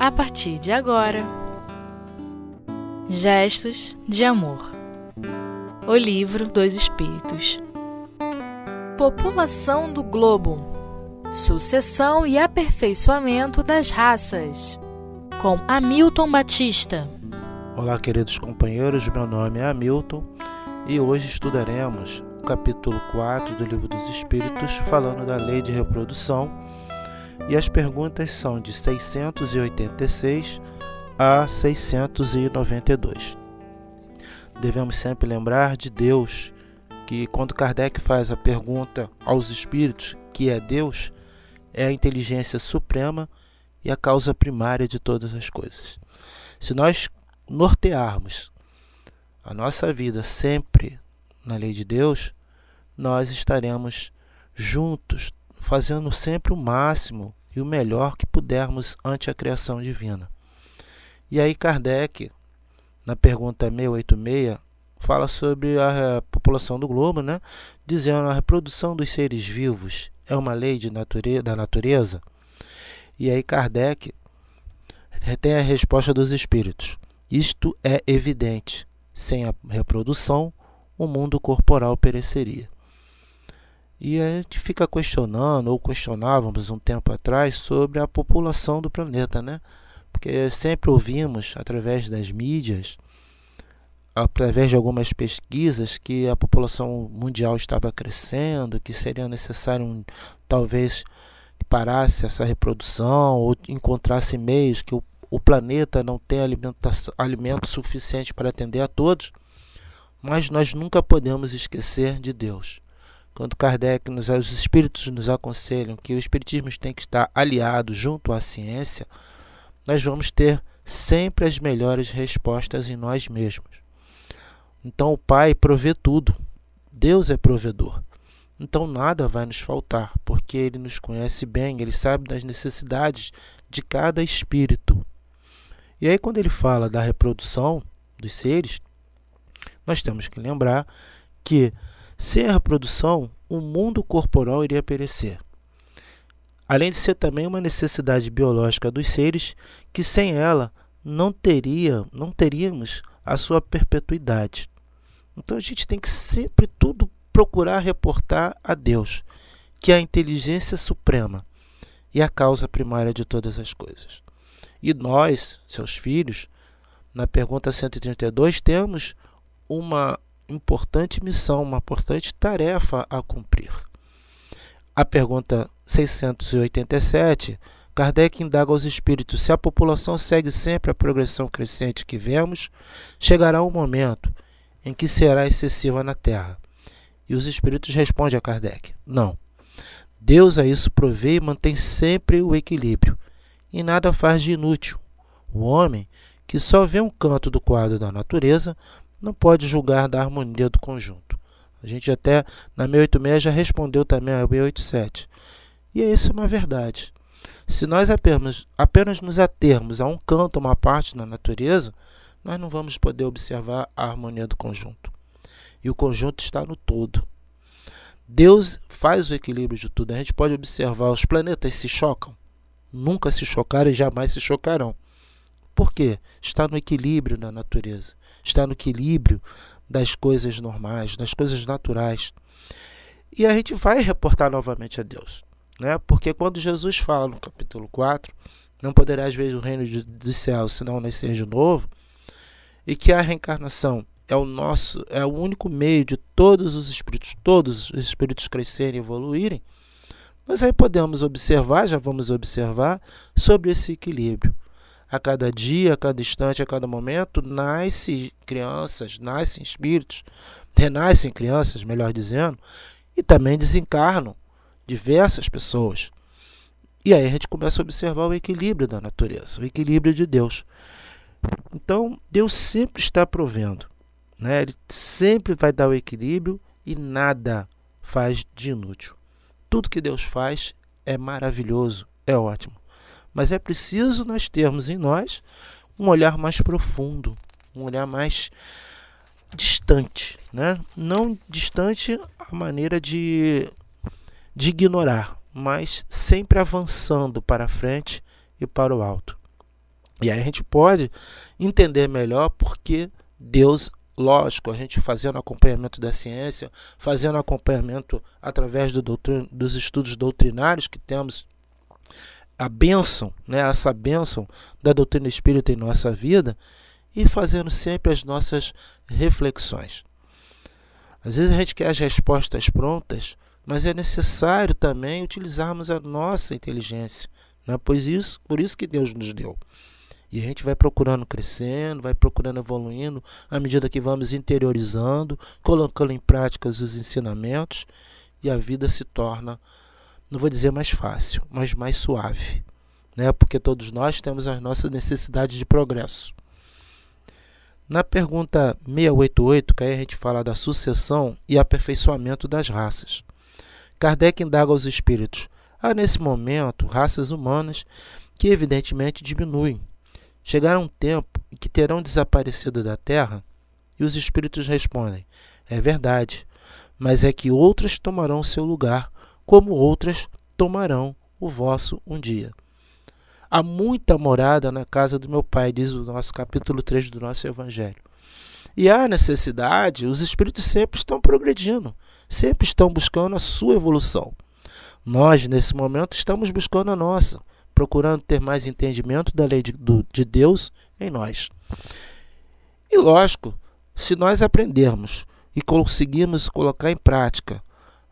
a partir de agora. Gestos de Amor O Livro dos Espíritos População do Globo Sucessão e aperfeiçoamento das raças com Hamilton Batista. Olá, queridos companheiros, meu nome é Hamilton e hoje estudaremos o capítulo 4 do Livro dos Espíritos, falando da lei de reprodução e as perguntas são de 686 a 692. Devemos sempre lembrar de Deus, que quando Kardec faz a pergunta aos espíritos, que é Deus, é a inteligência suprema e a causa primária de todas as coisas. Se nós nortearmos a nossa vida sempre na lei de Deus, nós estaremos juntos, fazendo sempre o máximo e o melhor que pudermos ante a criação divina. E aí Kardec, na pergunta 686, fala sobre a população do globo, né? dizendo a reprodução dos seres vivos é uma lei de natureza, da natureza. E aí Kardec tem a resposta dos espíritos. Isto é evidente. Sem a reprodução, o mundo corporal pereceria. E a gente fica questionando, ou questionávamos um tempo atrás, sobre a população do planeta, né? Porque sempre ouvimos, através das mídias, através de algumas pesquisas, que a população mundial estava crescendo, que seria necessário, um, talvez, que parasse essa reprodução, ou encontrasse meios que o, o planeta não tem alimento suficiente para atender a todos. Mas nós nunca podemos esquecer de Deus quando Kardec, nos, os espíritos nos aconselham que o espiritismo tem que estar aliado junto à ciência, nós vamos ter sempre as melhores respostas em nós mesmos. Então o Pai provê tudo. Deus é provedor. Então nada vai nos faltar, porque ele nos conhece bem, ele sabe das necessidades de cada espírito. E aí quando ele fala da reprodução dos seres, nós temos que lembrar que sem a reprodução, o mundo corporal iria perecer. Além de ser também uma necessidade biológica dos seres, que sem ela não teria, não teríamos a sua perpetuidade. Então a gente tem que sempre tudo procurar reportar a Deus, que é a inteligência suprema e a causa primária de todas as coisas. E nós, seus filhos, na pergunta 132, temos uma importante missão, uma importante tarefa a cumprir. A pergunta 687, Kardec indaga aos espíritos se a população segue sempre a progressão crescente que vemos, chegará um momento em que será excessiva na Terra. E os espíritos respondem a Kardec: não. Deus a isso provê e mantém sempre o equilíbrio, e nada faz de inútil. O homem, que só vê um canto do quadro da natureza, não pode julgar da harmonia do conjunto. A gente até na 686 já respondeu também a 687. E isso é uma verdade. Se nós apenas, apenas nos atermos a um canto, uma parte da natureza, nós não vamos poder observar a harmonia do conjunto. E o conjunto está no todo. Deus faz o equilíbrio de tudo. A gente pode observar os planetas se chocam, nunca se chocaram e jamais se chocarão. Por quê? Está no equilíbrio da natureza, está no equilíbrio das coisas normais, das coisas naturais. E a gente vai reportar novamente a Deus. Né? Porque quando Jesus fala no capítulo 4, não poderás ver o reino dos céus se não nascer de novo, e que a reencarnação é o nosso, é o único meio de todos os espíritos, todos os espíritos crescerem e evoluírem, nós aí podemos observar, já vamos observar, sobre esse equilíbrio a cada dia, a cada instante, a cada momento, nascem crianças, nascem espíritos, renascem crianças, melhor dizendo, e também desencarnam diversas pessoas. E aí a gente começa a observar o equilíbrio da natureza, o equilíbrio de Deus. Então, Deus sempre está provendo. Né? Ele sempre vai dar o equilíbrio e nada faz de inútil. Tudo que Deus faz é maravilhoso, é ótimo. Mas é preciso nós termos em nós um olhar mais profundo, um olhar mais distante, né? Não distante a maneira de, de ignorar, mas sempre avançando para frente e para o alto. E aí a gente pode entender melhor porque Deus, lógico, a gente fazendo acompanhamento da ciência, fazendo acompanhamento através do dos estudos doutrinários que temos a bênção, né, essa bênção da doutrina espírita em nossa vida e fazendo sempre as nossas reflexões. Às vezes a gente quer as respostas prontas, mas é necessário também utilizarmos a nossa inteligência, né? pois isso, por isso que Deus nos deu. E a gente vai procurando crescendo, vai procurando evoluindo à medida que vamos interiorizando, colocando em prática os ensinamentos e a vida se torna, não vou dizer mais fácil, mas mais suave, né? Porque todos nós temos as nossas necessidades de progresso. Na pergunta 688, que aí a gente fala da sucessão e aperfeiçoamento das raças. Kardec indaga aos espíritos: há nesse momento raças humanas que evidentemente diminuem, Chegará um tempo em que terão desaparecido da terra? E os espíritos respondem: É verdade, mas é que outras tomarão seu lugar, como outras tomarão o vosso um dia. Há muita morada na casa do meu pai, diz o nosso capítulo 3 do nosso Evangelho. E há necessidade, os espíritos sempre estão progredindo, sempre estão buscando a sua evolução. Nós, nesse momento, estamos buscando a nossa procurando ter mais entendimento da lei de, do, de Deus em nós. E lógico, se nós aprendermos e conseguirmos colocar em prática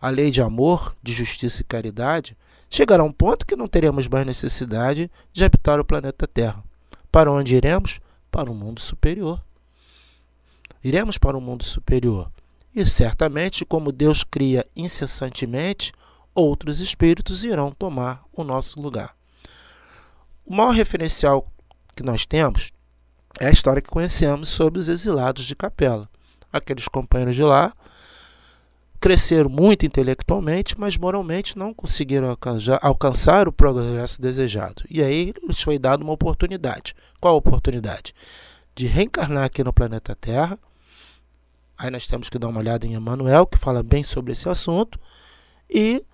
a lei de amor, de justiça e caridade, chegará um ponto que não teremos mais necessidade de habitar o planeta Terra. Para onde iremos? Para um mundo superior. Iremos para um mundo superior. E certamente, como Deus cria incessantemente, outros espíritos irão tomar o nosso lugar. O maior referencial que nós temos é a história que conhecemos sobre os exilados de Capela. Aqueles companheiros de lá cresceram muito intelectualmente, mas moralmente não conseguiram alcançar, alcançar o progresso desejado. E aí lhes foi dada uma oportunidade. Qual a oportunidade? De reencarnar aqui no planeta Terra. Aí nós temos que dar uma olhada em Emmanuel, que fala bem sobre esse assunto. E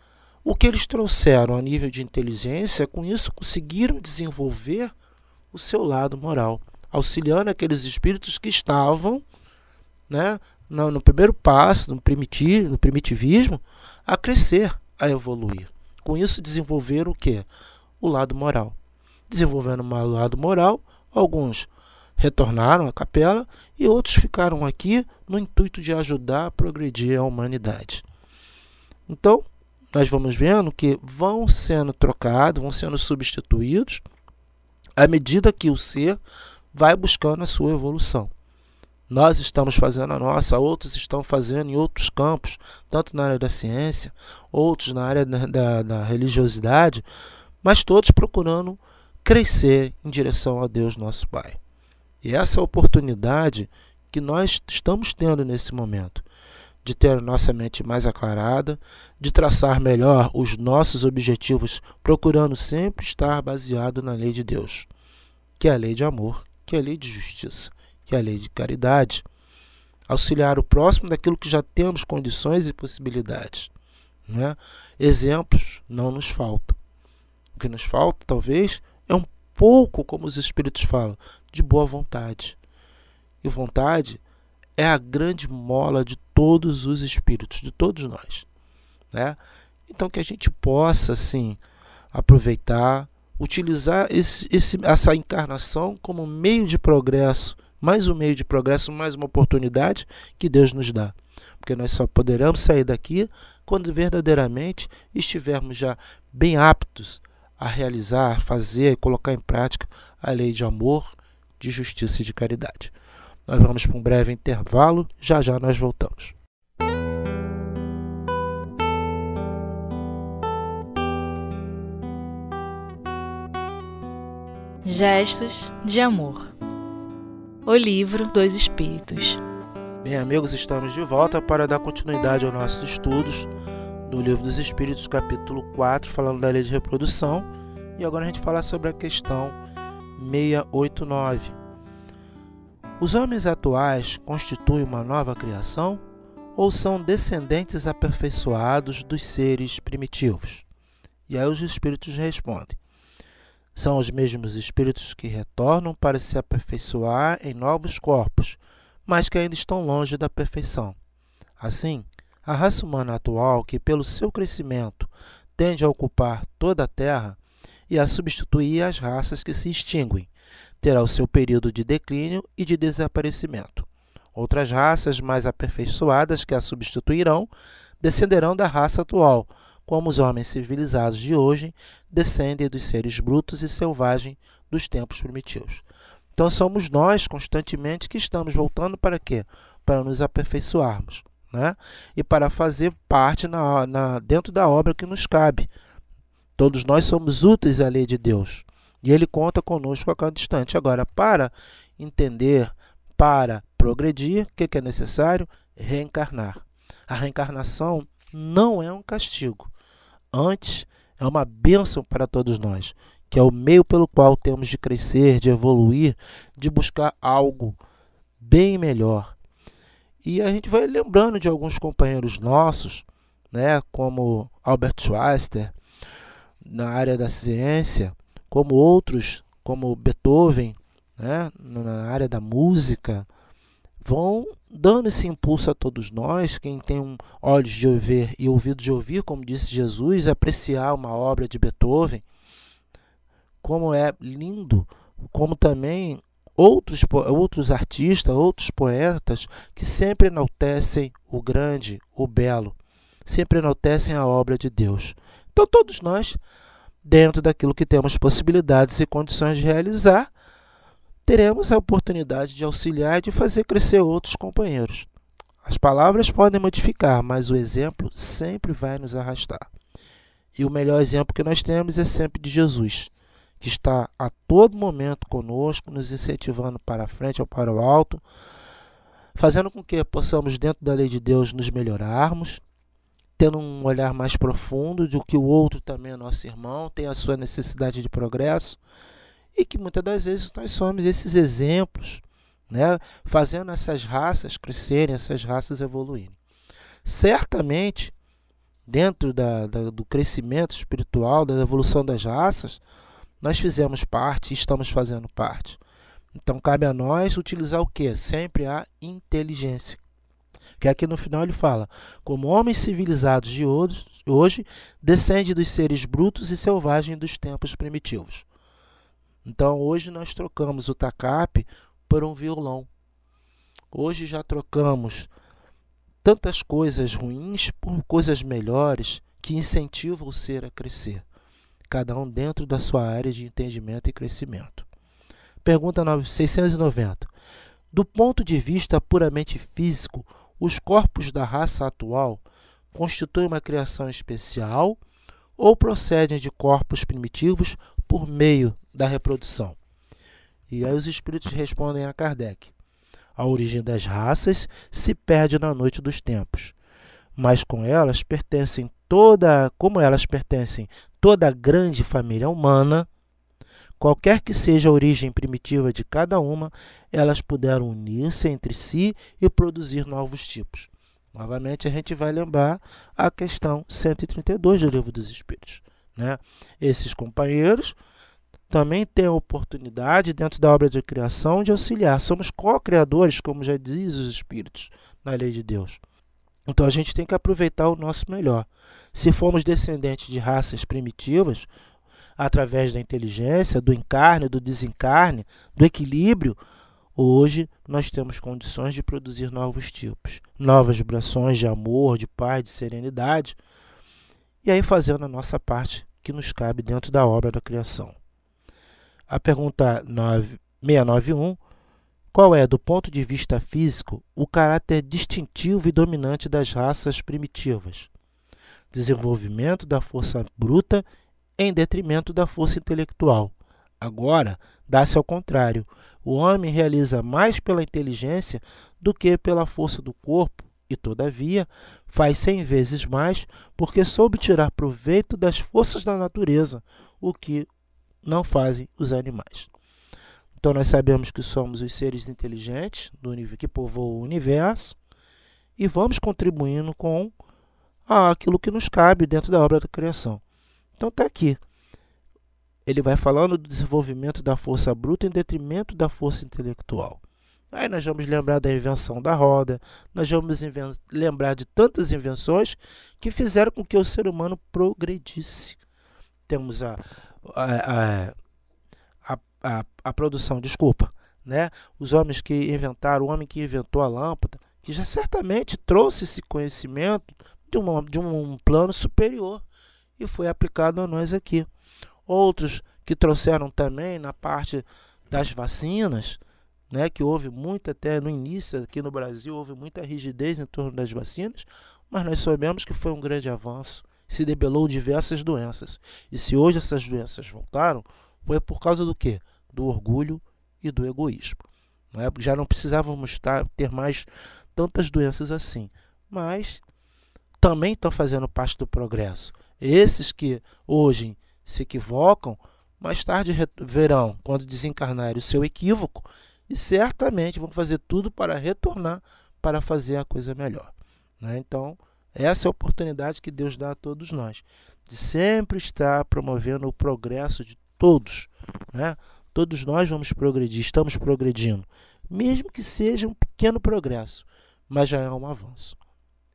o que eles trouxeram a nível de inteligência, com isso conseguiram desenvolver o seu lado moral, auxiliando aqueles espíritos que estavam né, no, no primeiro passo, no, primitivo, no primitivismo, a crescer, a evoluir. Com isso desenvolveram o que? O lado moral. Desenvolvendo o lado moral, alguns retornaram à capela e outros ficaram aqui no intuito de ajudar a progredir a humanidade. Então, nós vamos vendo que vão sendo trocados, vão sendo substituídos à medida que o ser vai buscando a sua evolução. Nós estamos fazendo a nossa, outros estão fazendo em outros campos, tanto na área da ciência, outros na área da, da, da religiosidade, mas todos procurando crescer em direção a Deus, nosso Pai. E essa é a oportunidade que nós estamos tendo nesse momento de ter nossa mente mais aclarada, de traçar melhor os nossos objetivos, procurando sempre estar baseado na lei de Deus, que é a lei de amor, que é a lei de justiça, que é a lei de caridade. Auxiliar o próximo daquilo que já temos condições e possibilidades. Né? Exemplos não nos faltam. O que nos falta, talvez, é um pouco, como os Espíritos falam, de boa vontade. E vontade é a grande mola de todos os espíritos, de todos nós. Né? Então, que a gente possa, assim, aproveitar, utilizar esse, esse, essa encarnação como meio de progresso, mais um meio de progresso, mais uma oportunidade que Deus nos dá. Porque nós só poderemos sair daqui quando verdadeiramente estivermos já bem aptos a realizar, fazer, colocar em prática a lei de amor, de justiça e de caridade. Nós vamos para um breve intervalo, já já nós voltamos. Gestos de Amor O Livro dos Espíritos Bem, amigos, estamos de volta para dar continuidade aos nossos estudos do Livro dos Espíritos, capítulo 4, falando da lei de reprodução. E agora a gente fala sobre a questão 689 os homens atuais constituem uma nova criação ou são descendentes aperfeiçoados dos seres primitivos? E aí os espíritos respondem: São os mesmos espíritos que retornam para se aperfeiçoar em novos corpos, mas que ainda estão longe da perfeição. Assim, a raça humana atual, que pelo seu crescimento tende a ocupar toda a Terra e a substituir as raças que se extinguem, terá o seu período de declínio e de desaparecimento. Outras raças mais aperfeiçoadas que a substituirão descenderão da raça atual, como os homens civilizados de hoje descendem dos seres brutos e selvagens dos tempos primitivos. Então somos nós constantemente que estamos voltando para quê? Para nos aperfeiçoarmos, né? E para fazer parte na, na, dentro da obra que nos cabe. Todos nós somos úteis à lei de Deus e Ele conta conosco a cada instante. Agora, para entender, para progredir, o que, que é necessário? Reencarnar. A reencarnação não é um castigo, antes é uma bênção para todos nós, que é o meio pelo qual temos de crescer, de evoluir, de buscar algo bem melhor. E a gente vai lembrando de alguns companheiros nossos, né, como Albert Schweitzer, na área da ciência, como outros, como Beethoven, né, na área da música, vão dando esse impulso a todos nós, quem tem um olhos de ouvir e ouvido de ouvir, como disse Jesus, apreciar uma obra de Beethoven, como é lindo, como também outros, outros artistas, outros poetas que sempre enaltecem o grande, o belo, sempre enaltecem a obra de Deus. Então, todos nós, dentro daquilo que temos possibilidades e condições de realizar, teremos a oportunidade de auxiliar e de fazer crescer outros companheiros. As palavras podem modificar, mas o exemplo sempre vai nos arrastar. E o melhor exemplo que nós temos é sempre de Jesus, que está a todo momento conosco, nos incentivando para a frente ou para o alto, fazendo com que possamos, dentro da lei de Deus, nos melhorarmos, tendo um olhar mais profundo de que o outro também é nosso irmão, tem a sua necessidade de progresso e que muitas das vezes nós somos esses exemplos, né, fazendo essas raças crescerem, essas raças evoluírem. Certamente, dentro da, da, do crescimento espiritual, da evolução das raças, nós fizemos parte e estamos fazendo parte. Então cabe a nós utilizar o que? Sempre a inteligência. Que aqui no final ele fala: como homens civilizados de hoje, hoje descende dos seres brutos e selvagens dos tempos primitivos. Então hoje nós trocamos o tacape por um violão. Hoje já trocamos tantas coisas ruins por coisas melhores que incentivam o ser a crescer, cada um dentro da sua área de entendimento e crescimento. Pergunta 690. Do ponto de vista puramente físico, os corpos da raça atual constituem uma criação especial ou procedem de corpos primitivos por meio da reprodução? E aí os espíritos respondem a Kardec: a origem das raças se perde na noite dos tempos, mas com elas pertencem toda, como elas pertencem toda a grande família humana, qualquer que seja a origem primitiva de cada uma, elas puderam unir-se entre si e produzir novos tipos. Novamente a gente vai lembrar a questão 132 do Livro dos Espíritos. Né? Esses companheiros também têm a oportunidade, dentro da obra de criação, de auxiliar. Somos co-criadores, como já diz os Espíritos na lei de Deus. Então a gente tem que aproveitar o nosso melhor. Se formos descendentes de raças primitivas, através da inteligência, do encarne, do desencarne, do equilíbrio, hoje nós temos condições de produzir novos tipos, novas vibrações de amor, de paz, de serenidade, e aí fazendo a nossa parte que nos cabe dentro da obra da criação. A pergunta 9, 691 qual é, do ponto de vista físico, o caráter distintivo e dominante das raças primitivas? Desenvolvimento da força bruta em detrimento da força intelectual. Agora, dá-se ao contrário. O homem realiza mais pela inteligência do que pela força do corpo e, todavia, faz cem vezes mais porque soube tirar proveito das forças da natureza, o que não fazem os animais. Então, nós sabemos que somos os seres inteligentes do nível que povoam o universo e vamos contribuindo com aquilo que nos cabe dentro da obra da criação. Então, está aqui. ele vai falando do desenvolvimento da força bruta em detrimento da força intelectual. Aí nós vamos lembrar da invenção da roda, nós vamos lembrar de tantas invenções que fizeram com que o ser humano progredisse. Temos a, a, a, a, a produção, desculpa, né? os homens que inventaram, o homem que inventou a lâmpada, que já certamente trouxe esse conhecimento de, uma, de um plano superior e foi aplicado a nós aqui. Outros que trouxeram também na parte das vacinas, né, que houve muito até no início aqui no Brasil, houve muita rigidez em torno das vacinas, mas nós sabemos que foi um grande avanço, se debelou diversas doenças. E se hoje essas doenças voltaram, foi por causa do quê? Do orgulho e do egoísmo. É? Já não precisávamos ter mais tantas doenças assim. Mas também estão fazendo parte do progresso. Esses que hoje se equivocam, mais tarde verão, quando desencarnarem, o seu equívoco e certamente vão fazer tudo para retornar para fazer a coisa melhor. Né? Então, essa é a oportunidade que Deus dá a todos nós, de sempre estar promovendo o progresso de todos. Né? Todos nós vamos progredir, estamos progredindo, mesmo que seja um pequeno progresso, mas já é um avanço.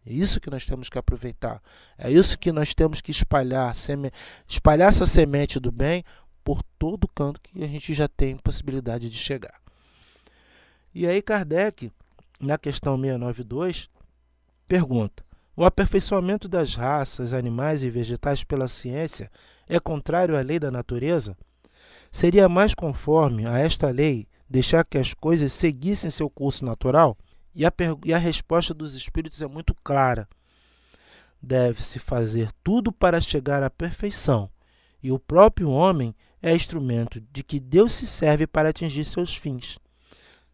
É isso que nós temos que aproveitar. É isso que nós temos que espalhar, seme... espalhar essa semente do bem por todo canto que a gente já tem possibilidade de chegar. E aí Kardec, na questão 692, pergunta: O aperfeiçoamento das raças animais e vegetais pela ciência é contrário à lei da natureza? Seria mais conforme a esta lei deixar que as coisas seguissem seu curso natural? E a, e a resposta dos espíritos é muito clara. Deve-se fazer tudo para chegar à perfeição, e o próprio homem é instrumento de que Deus se serve para atingir seus fins.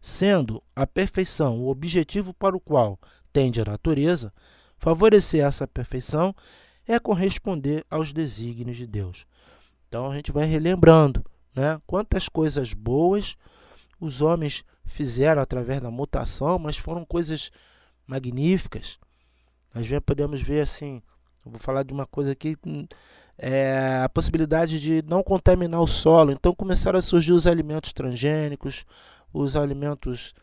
Sendo a perfeição o objetivo para o qual tende a natureza, favorecer essa perfeição é corresponder aos desígnios de Deus. Então a gente vai relembrando né, quantas coisas boas os homens fizeram através da mutação, mas foram coisas magníficas. Nós podemos ver assim, vou falar de uma coisa aqui, é a possibilidade de não contaminar o solo. Então começaram a surgir os alimentos transgênicos, os alimentos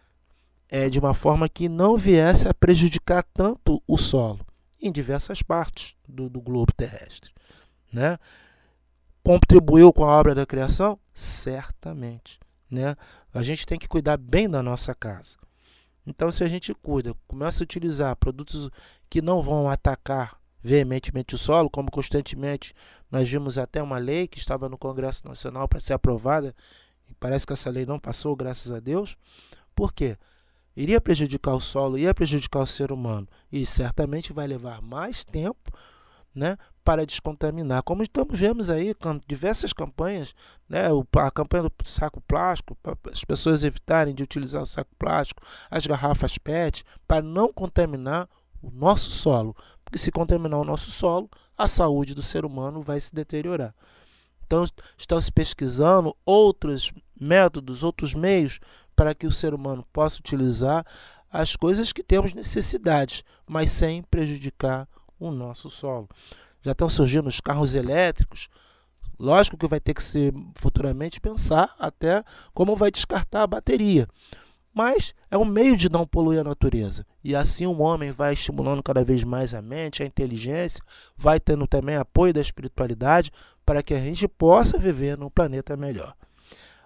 é, de uma forma que não viesse a prejudicar tanto o solo em diversas partes do, do globo terrestre. Né? Contribuiu com a obra da criação? Certamente. Né? A gente tem que cuidar bem da nossa casa. Então, se a gente cuida, começa a utilizar produtos que não vão atacar veementemente o solo, como constantemente nós vimos até uma lei que estava no Congresso Nacional para ser aprovada, parece que essa lei não passou, graças a Deus. Por quê? Iria prejudicar o solo, ia prejudicar o ser humano, e certamente vai levar mais tempo né, para descontaminar. Como estamos vemos aí diversas campanhas, né, a campanha do saco plástico, para as pessoas evitarem de utilizar o saco plástico, as garrafas PET, para não contaminar o nosso solo. Porque se contaminar o nosso solo, a saúde do ser humano vai se deteriorar. Então, estão se pesquisando outros métodos, outros meios para que o ser humano possa utilizar as coisas que temos necessidades, mas sem prejudicar o nosso solo. Já estão surgindo os carros elétricos. Lógico que vai ter que se futuramente pensar até como vai descartar a bateria. Mas é um meio de não poluir a natureza. E assim o homem vai estimulando cada vez mais a mente, a inteligência, vai tendo também apoio da espiritualidade para que a gente possa viver num planeta melhor.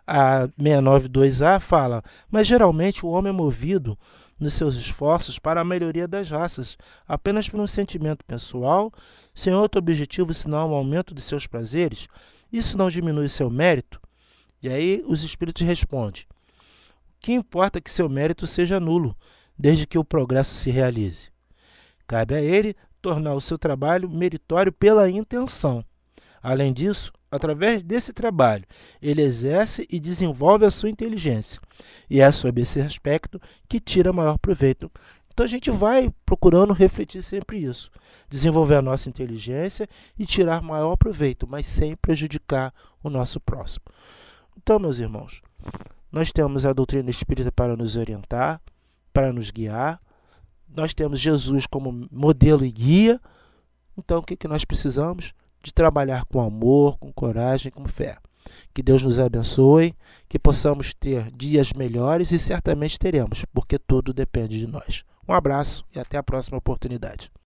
A 692A fala: Mas geralmente o homem é movido nos seus esforços para a melhoria das raças, apenas por um sentimento pessoal, sem outro objetivo senão o aumento de seus prazeres, isso não diminui seu mérito? E aí os espíritos respondem: que importa que seu mérito seja nulo, desde que o progresso se realize? Cabe a ele tornar o seu trabalho meritório pela intenção. Além disso, através desse trabalho, ele exerce e desenvolve a sua inteligência. E é sob esse aspecto que tira maior proveito. Então a gente vai procurando refletir sempre isso, desenvolver a nossa inteligência e tirar maior proveito, mas sem prejudicar o nosso próximo. Então, meus irmãos, nós temos a doutrina espírita para nos orientar, para nos guiar. Nós temos Jesus como modelo e guia. Então, o que, que nós precisamos? De trabalhar com amor, com coragem, com fé. Que Deus nos abençoe, que possamos ter dias melhores e certamente teremos, porque tudo depende de nós. Um abraço e até a próxima oportunidade.